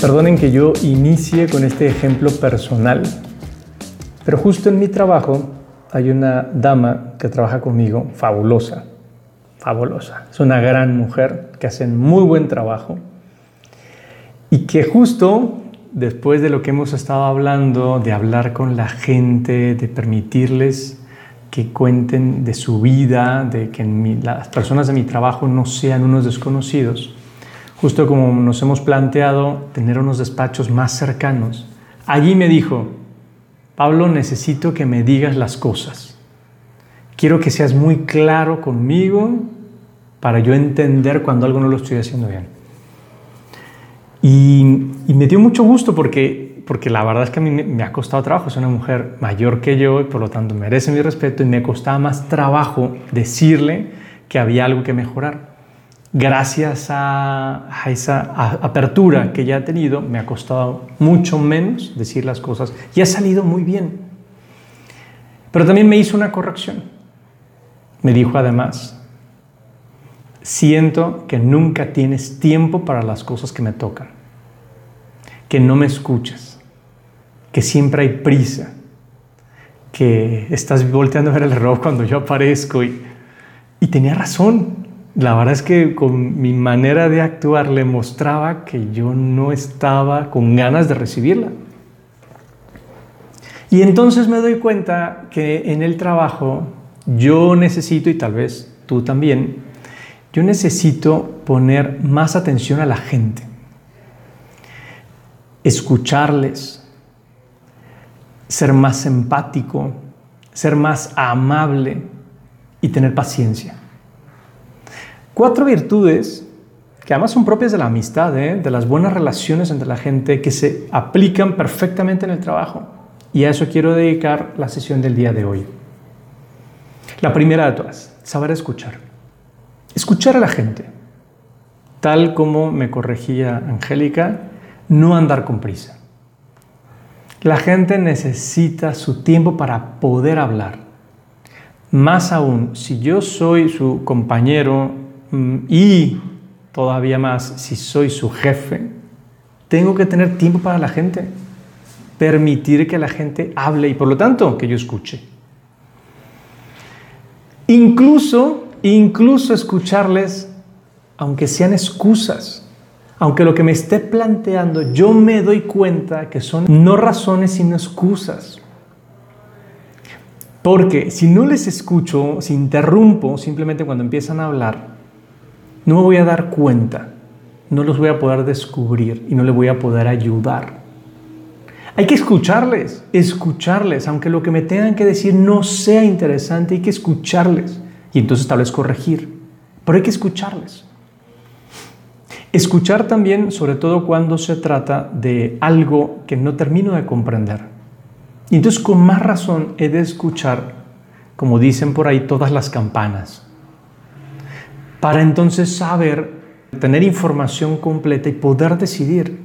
Perdonen que yo inicie con este ejemplo personal, pero justo en mi trabajo hay una dama que trabaja conmigo, fabulosa, fabulosa. Es una gran mujer que hace muy buen trabajo y que justo después de lo que hemos estado hablando, de hablar con la gente, de permitirles que cuenten de su vida, de que las personas de mi trabajo no sean unos desconocidos, justo como nos hemos planteado tener unos despachos más cercanos, allí me dijo, Pablo, necesito que me digas las cosas. Quiero que seas muy claro conmigo para yo entender cuando algo no lo estoy haciendo bien. Y, me dio mucho gusto porque, porque la verdad es que a mí me, ha costado trabajo. Es una mujer mayor que yo y por lo tanto merece mi respeto y me costaba más trabajo decirle que había algo que mejorar gracias a, esa apertura que ya ha tenido, me ha costado mucho menos decir las cosas y ha salido muy bien. Pero también me hizo una corrección. Me dijo además, siento que nunca tienes tiempo para las cosas que me tocan, que no me escuchas, que siempre hay prisa, que estás volteando a ver el reloj cuando yo aparezco y tenía razón la verdad es que con mi manera de actuar le mostraba que yo no estaba con ganas de recibirla. Y entonces me doy cuenta que en el trabajo yo necesito, y tal vez tú también, yo necesito poner más atención a la gente, escucharles, ser más empático, ser más amable y tener paciencia. Cuatro virtudes que además son propias de la amistad, ¿eh? de las buenas relaciones entre la gente, que se aplican perfectamente en el trabajo. Y a eso quiero dedicar la sesión del día de hoy. La primera de todas, saber escuchar. Escuchar a la gente. Tal como me corregía Angélica, no andar con prisa. La gente necesita su tiempo para poder hablar. Más aún, si yo soy su compañero y todavía más, si soy su jefe, tengo que tener tiempo para la gente, permitir que la gente hable y por lo tanto que yo escuche. Incluso, incluso escucharles, aunque sean excusas, aunque lo que me esté planteando yo me doy cuenta que son no razones sino excusas. Porque si no les escucho, si interrumpo simplemente cuando empiezan a hablar, no me voy a dar cuenta, no los voy a poder descubrir y no les voy a poder ayudar. Hay que escucharles, escucharles, aunque lo que me tengan que decir no sea interesante, hay que escucharles y entonces tal vez corregir, pero hay que escucharles. Escuchar también, sobre todo cuando se trata de algo que no termino de comprender. Y entonces con más razón he de escuchar, como dicen por ahí, todas las campanas para entonces saber, tener información completa y poder decidir.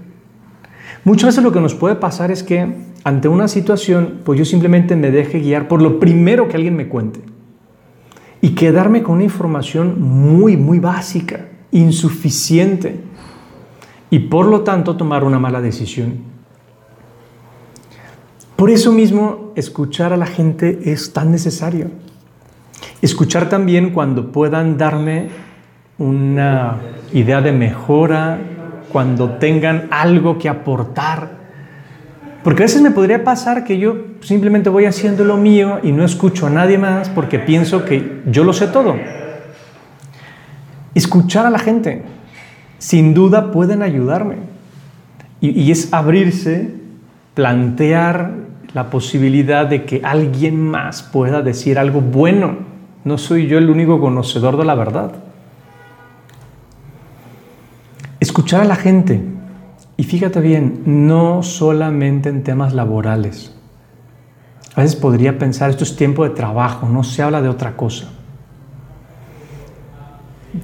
Muchas veces lo que nos puede pasar es que ante una situación, pues yo simplemente me deje guiar por lo primero que alguien me cuente y quedarme con una información muy, muy básica, insuficiente y por lo tanto tomar una mala decisión. Por eso mismo, escuchar a la gente es tan necesario. Escuchar también cuando puedan darme una idea de mejora, cuando tengan algo que aportar. Porque a veces me podría pasar que yo simplemente voy haciendo lo mío y no escucho a nadie más porque pienso que yo lo sé todo. Escuchar a la gente, sin duda pueden ayudarme. Y, y es abrirse, plantear la posibilidad de que alguien más pueda decir algo bueno. No soy yo el único conocedor de la verdad. Escuchar a la gente. Y fíjate bien, no solamente en temas laborales. A veces podría pensar, esto es tiempo de trabajo, no se habla de otra cosa.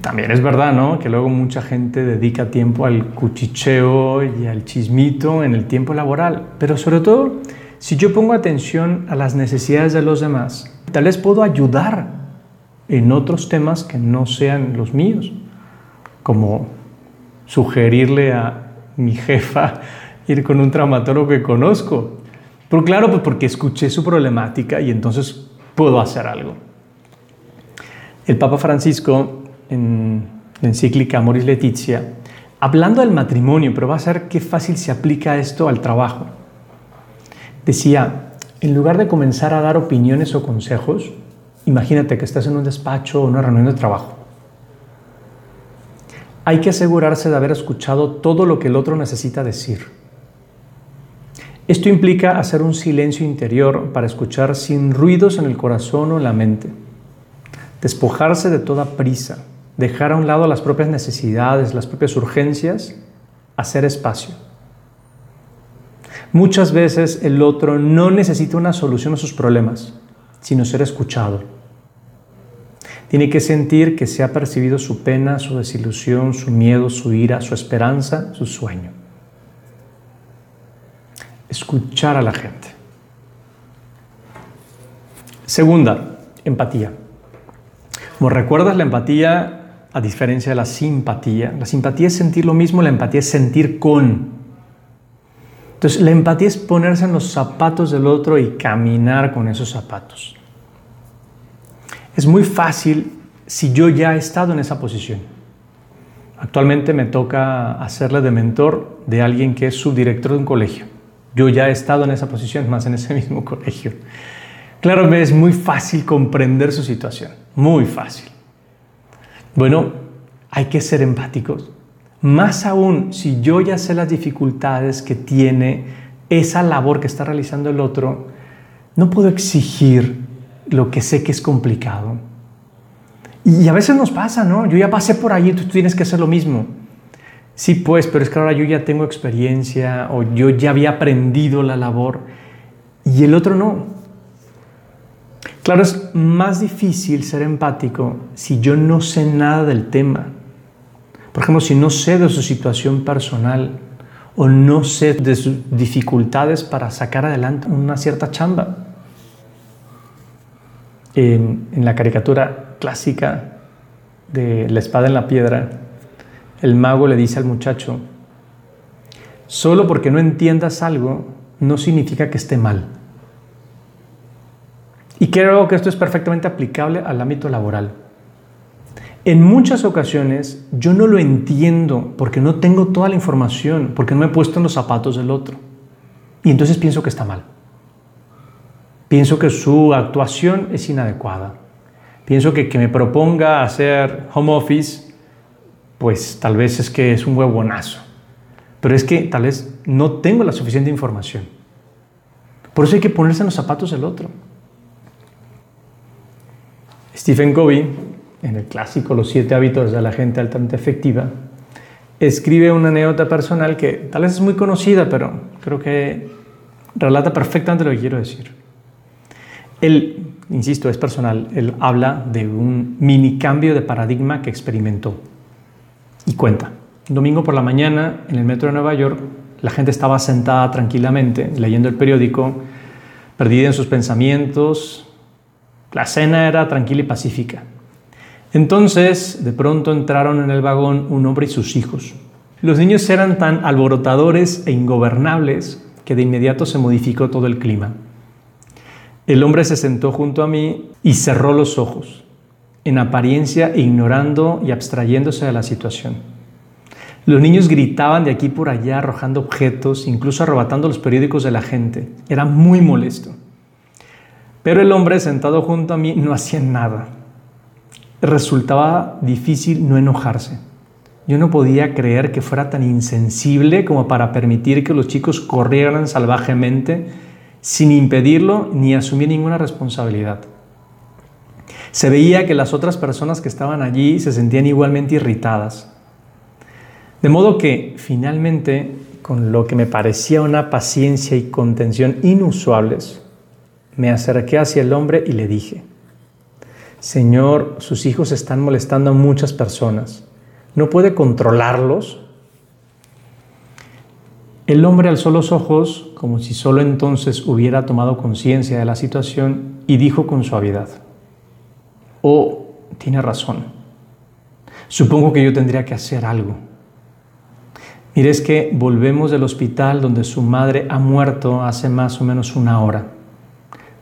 También es verdad, ¿no? Que luego mucha gente dedica tiempo al cuchicheo y al chismito en el tiempo laboral. Pero sobre todo, si yo pongo atención a las necesidades de los demás, tal vez puedo ayudar en otros temas que no sean los míos, como sugerirle a mi jefa ir con un traumatólogo que conozco. Pero claro, pues porque escuché su problemática y entonces puedo hacer algo. El Papa Francisco, en la encíclica Moris Letizia, hablando del matrimonio, pero va a ser qué fácil se aplica esto al trabajo. Decía, en lugar de comenzar a dar opiniones o consejos, imagínate que estás en un despacho o una reunión de trabajo. Hay que asegurarse de haber escuchado todo lo que el otro necesita decir. Esto implica hacer un silencio interior para escuchar sin ruidos en el corazón o en la mente. Despojarse de toda prisa, dejar a un lado las propias necesidades, las propias urgencias, hacer espacio. Muchas veces el otro no necesita una solución a sus problemas, sino ser escuchado. Tiene que sentir que se ha percibido su pena, su desilusión, su miedo, su ira, su esperanza, su sueño. Escuchar a la gente. Segunda, empatía. Como recuerdas, la empatía, a diferencia de la simpatía, la simpatía es sentir lo mismo, la empatía es sentir con. Entonces, la empatía es ponerse en los zapatos del otro y caminar con esos zapatos. Es muy fácil si yo ya he estado en esa posición. Actualmente me toca hacerle de mentor de alguien que es subdirector de un colegio. Yo ya he estado en esa posición, más en ese mismo colegio. Claro, es muy fácil comprender su situación, muy fácil. Bueno, hay que ser empáticos. Más aún si yo ya sé las dificultades que tiene esa labor que está realizando el otro, no puedo exigir lo que sé que es complicado. Y a veces nos pasa, ¿no? Yo ya pasé por allí, tú tienes que hacer lo mismo. Sí, pues, pero es que ahora yo ya tengo experiencia o yo ya había aprendido la labor y el otro no. Claro, es más difícil ser empático si yo no sé nada del tema. Por ejemplo, si no sé de su situación personal o no sé de sus dificultades para sacar adelante una cierta chamba. En, la caricatura clásica de la espada en la piedra, el mago le dice al muchacho, solo porque no entiendas algo no significa que esté mal. Y creo que esto es perfectamente aplicable al ámbito laboral. En muchas ocasiones yo no lo entiendo porque no tengo toda la información, porque no me he puesto en los zapatos del otro. Y entonces pienso que está mal. Pienso que su actuación es inadecuada. Pienso que que me proponga hacer home office, pues tal vez es que es un huevonazo. Pero es que tal vez no tengo la suficiente información. Por eso hay que ponerse en los zapatos del otro. Stephen Covey, en el clásico Los siete hábitos de la gente altamente efectiva, escribe una anécdota personal que tal vez es muy conocida, pero creo que relata perfectamente lo que quiero decir. Él, insisto, es personal, él habla de un mini cambio de paradigma que experimentó y cuenta. Domingo por la mañana, en el metro de Nueva York, la gente estaba sentada tranquilamente leyendo el periódico, perdida en sus pensamientos, la cena era tranquila y pacífica. Entonces, de pronto entraron en el vagón un hombre y sus hijos. Los niños eran tan alborotadores e ingobernables que de inmediato se modificó todo el clima. El hombre se sentó junto a mí y cerró los ojos, en apariencia ignorando y abstrayéndose de la situación. Los niños gritaban de aquí por allá, arrojando objetos, incluso arrebatando los periódicos de la gente. Era muy molesto. Pero el hombre sentado junto a mí no hacía nada. Resultaba difícil no enojarse. Yo no podía creer que fuera tan insensible como para permitir que los chicos corrieran salvajemente sin impedirlo ni asumir ninguna responsabilidad. Se veía que las otras personas que estaban allí se sentían igualmente irritadas. De modo que finalmente, con lo que me parecía una paciencia y contención inusuales, me acerqué hacia el hombre y le dije, Señor, sus hijos están molestando a muchas personas. ¿No puede controlarlos? El hombre alzó los ojos como si solo entonces hubiera tomado conciencia de la situación y dijo con suavidad, Oh, tiene razón. Supongo que yo tendría que hacer algo. Mire, es que volvemos del hospital donde su madre ha muerto hace más o menos una hora.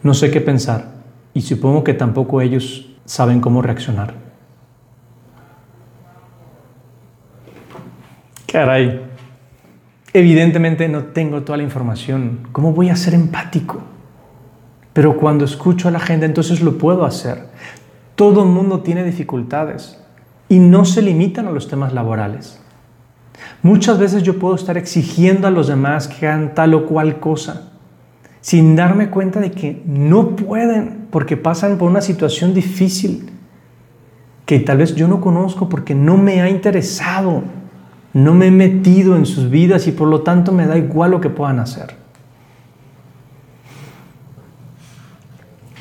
No sé qué pensar y supongo que tampoco ellos saben cómo reaccionar. Caray, evidentemente no tengo toda la información. ¿Cómo voy a ser empático? Pero cuando escucho a la gente, entonces lo puedo hacer. Todo el mundo tiene dificultades y no se limitan a los temas laborales. Muchas veces yo puedo estar exigiendo a los demás que hagan tal o cual cosa sin darme cuenta de que no pueden porque pasan por una situación difícil que tal vez yo no conozco porque no me ha interesado, no me he metido en sus vidas y por lo tanto me da igual lo que puedan hacer.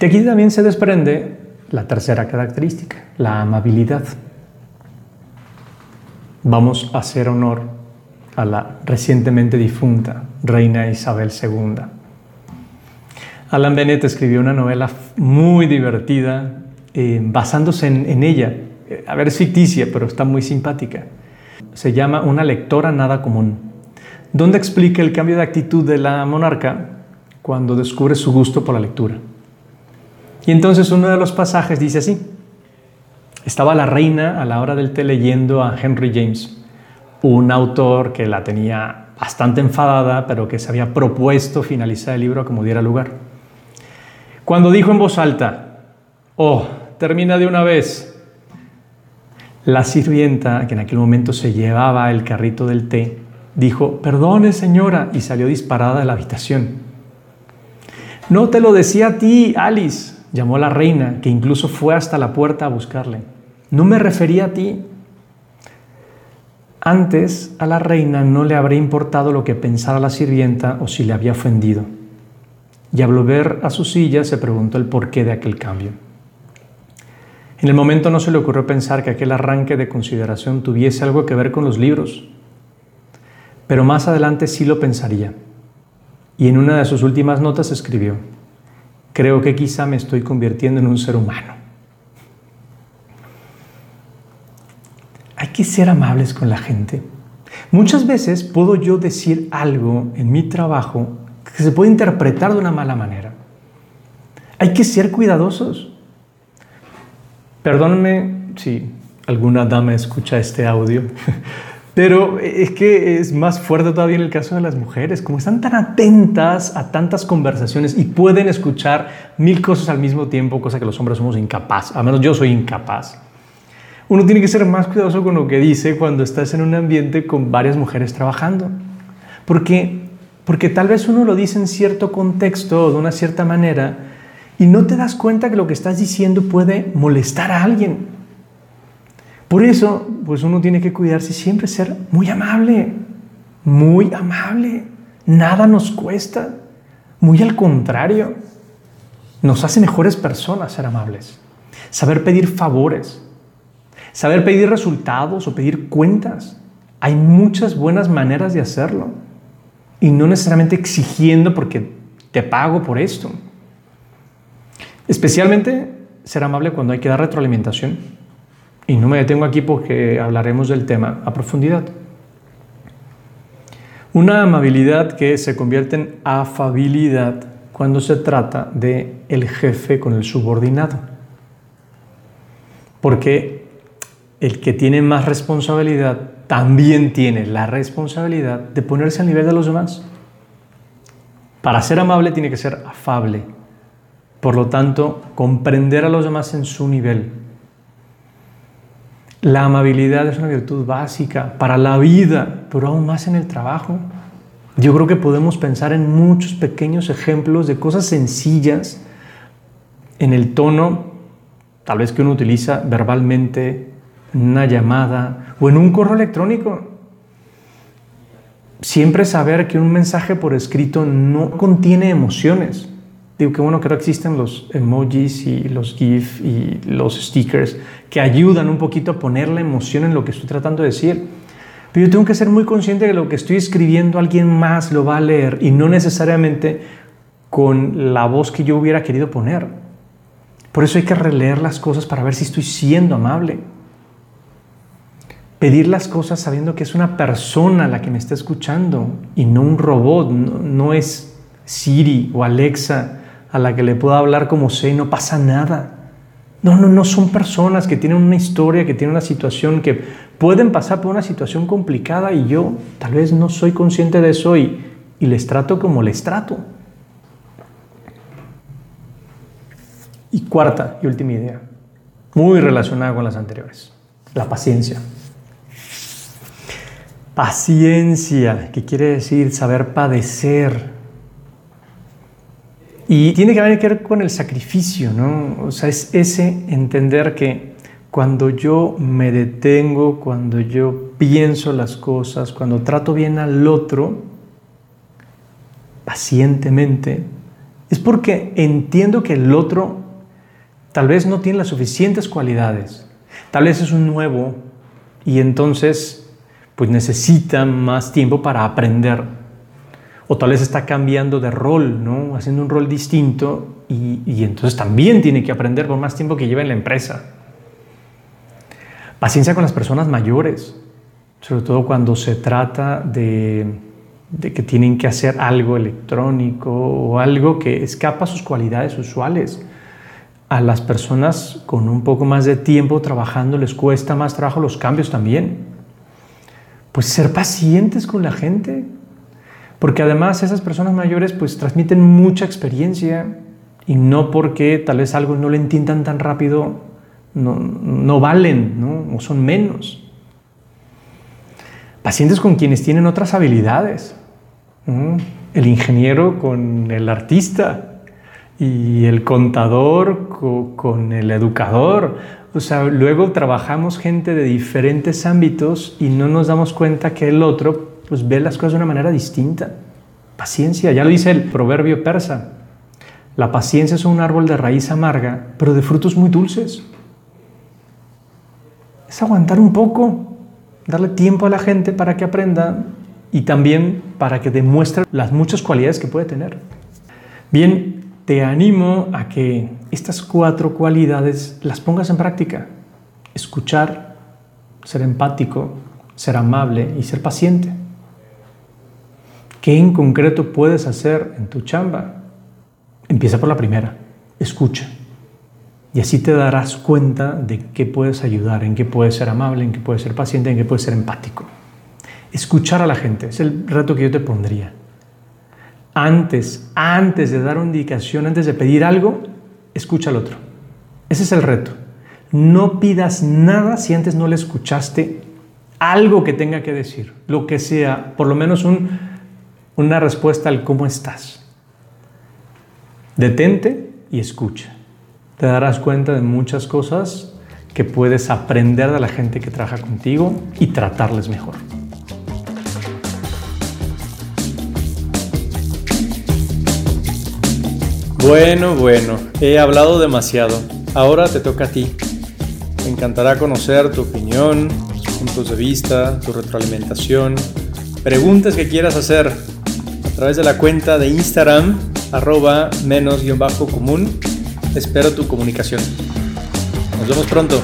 De aquí también se desprende la tercera característica, la amabilidad. Vamos a hacer honor a la recientemente difunta reina Isabel II. Alan Bennett escribió una novela muy divertida eh, basándose en, ella. Eh, a ver, es ficticia, pero está muy simpática. Se llama Una lectora nada común, donde explica el cambio de actitud de la monarca cuando descubre su gusto por la lectura. Y entonces uno de los pasajes dice así, estaba la reina a la hora del té leyendo a Henry James, un autor que la tenía bastante enfadada, pero que se había propuesto finalizar el libro como diera lugar. Cuando dijo en voz alta, oh, termina de una vez, la sirvienta, que en aquel momento se llevaba el carrito del té, dijo, perdone señora, y salió disparada de la habitación. No te lo decía a ti, Alice, llamó la reina, que incluso fue hasta la puerta a buscarle. No me refería a ti. Antes a la reina no le habría importado lo que pensara la sirvienta o si le había ofendido y al volver a su silla se preguntó el porqué de aquel cambio. En el momento no se le ocurrió pensar que aquel arranque de consideración tuviese algo que ver con los libros, pero más adelante sí lo pensaría. Y en una de sus últimas notas escribió, creo que quizá me estoy convirtiendo en un ser humano. Hay que ser amables con la gente. Muchas veces puedo yo decir algo en mi trabajo que se puede interpretar de una mala manera. Hay que ser cuidadosos. Perdónenme si alguna dama escucha este audio, pero es que es más fuerte todavía el caso de las mujeres, como están tan atentas a tantas conversaciones y pueden escuchar mil cosas al mismo tiempo, cosa que los hombres somos incapaces, al menos yo soy incapaz. Uno tiene que ser más cuidadoso con lo que dice cuando estás en un ambiente con varias mujeres trabajando, porque porque tal vez uno lo dice en cierto contexto o de una cierta manera y no te das cuenta que lo que estás diciendo puede molestar a alguien. Por eso, pues uno tiene que cuidarse siempre ser muy amable, muy amable. Nada nos cuesta, muy al contrario. Nos hace mejores personas ser amables. Saber pedir favores, saber pedir resultados o pedir cuentas. Hay muchas buenas maneras de hacerlo y no necesariamente exigiendo porque te pago por esto. Especialmente ser amable cuando hay que dar retroalimentación. Y no me detengo aquí porque hablaremos del tema a profundidad. Una amabilidad que se convierte en afabilidad cuando se trata de el jefe con el subordinado. Porque el que tiene más responsabilidad también tiene la responsabilidad de ponerse al nivel de los demás. Para ser amable tiene que ser afable. Por lo tanto, comprender a los demás en su nivel. La amabilidad es una virtud básica para la vida, pero aún más en el trabajo. Yo creo que podemos pensar en muchos pequeños ejemplos de cosas sencillas en el tono, tal vez que uno utiliza verbalmente, una llamada o en un correo electrónico. Siempre saber que un mensaje por escrito no contiene emociones. Digo que bueno, que existen los emojis y los GIF y los stickers que ayudan un poquito a poner la emoción en lo que estoy tratando de decir. Pero yo tengo que ser muy consciente de que lo que estoy escribiendo alguien más lo va a leer y no necesariamente con la voz que yo hubiera querido poner. Por eso hay que releer las cosas para ver si estoy siendo amable pedir las cosas sabiendo que es una persona la que me está escuchando y no un robot, no, es Siri o Alexa a la que le puedo hablar como sé y no pasa nada. No, no, no son personas que tienen una historia, que tienen una situación, que pueden pasar por una situación complicada y yo tal vez no soy consciente de eso y, y les trato como les trato. Y cuarta y última idea, muy relacionada con las anteriores, la paciencia. Paciencia, que quiere decir saber padecer. Y tiene que ver con el sacrificio, ¿no? O sea, es ese entender que cuando yo me detengo, cuando yo pienso las cosas, cuando trato bien al otro, pacientemente, es porque entiendo que el otro tal vez no tiene las suficientes cualidades, tal vez es un nuevo y entonces pues necesita más tiempo para aprender. O tal vez está cambiando de rol, ¿no? Haciendo un rol distinto y, entonces también tiene que aprender por más tiempo que lleva en la empresa. Paciencia con las personas mayores, sobre todo cuando se trata de, de que tienen que hacer algo electrónico o algo que escapa a sus cualidades usuales. A las personas con un poco más de tiempo trabajando les cuesta más trabajo los cambios también pues ser pacientes con la gente, porque además esas personas mayores pues transmiten mucha experiencia y no porque tal vez algo no le entiendan tan rápido, no, valen ¿no? o son menos. Pacientes con quienes tienen otras habilidades. El ingeniero con el artista y el contador con el educador o sea, luego trabajamos gente de diferentes ámbitos y no nos damos cuenta que el otro pues, ve las cosas de una manera distinta. Paciencia, ya lo dice el proverbio persa. La paciencia es un árbol de raíz amarga, pero de frutos muy dulces. Es aguantar un poco, darle tiempo a la gente para que aprenda y también para que demuestre las muchas cualidades que puede tener. Bien, te animo a que estas cuatro cualidades las pongas en práctica. Escuchar, ser empático, ser amable y ser paciente. ¿Qué en concreto puedes hacer en tu chamba? Empieza por la primera, escucha. Y así te darás cuenta de qué puedes ayudar, en qué puedes ser amable, en qué puedes ser paciente, en qué puedes ser empático. Escuchar a la gente es el reto que yo te pondría antes, antes de dar una indicación, antes de pedir algo, escucha al otro. Ese es el reto. No pidas nada si antes no le escuchaste algo que tenga que decir, lo que sea, por lo menos una respuesta al cómo estás. Detente y escucha. Te darás cuenta de muchas cosas que puedes aprender de la gente que trabaja contigo y tratarles mejor. Bueno, bueno, he hablado demasiado. Ahora te toca a ti. Me encantará conocer tu opinión, tus puntos de vista, tu retroalimentación, preguntas que quieras hacer a través de la cuenta de Instagram, arroba menos-común. Espero tu comunicación. Nos vemos pronto.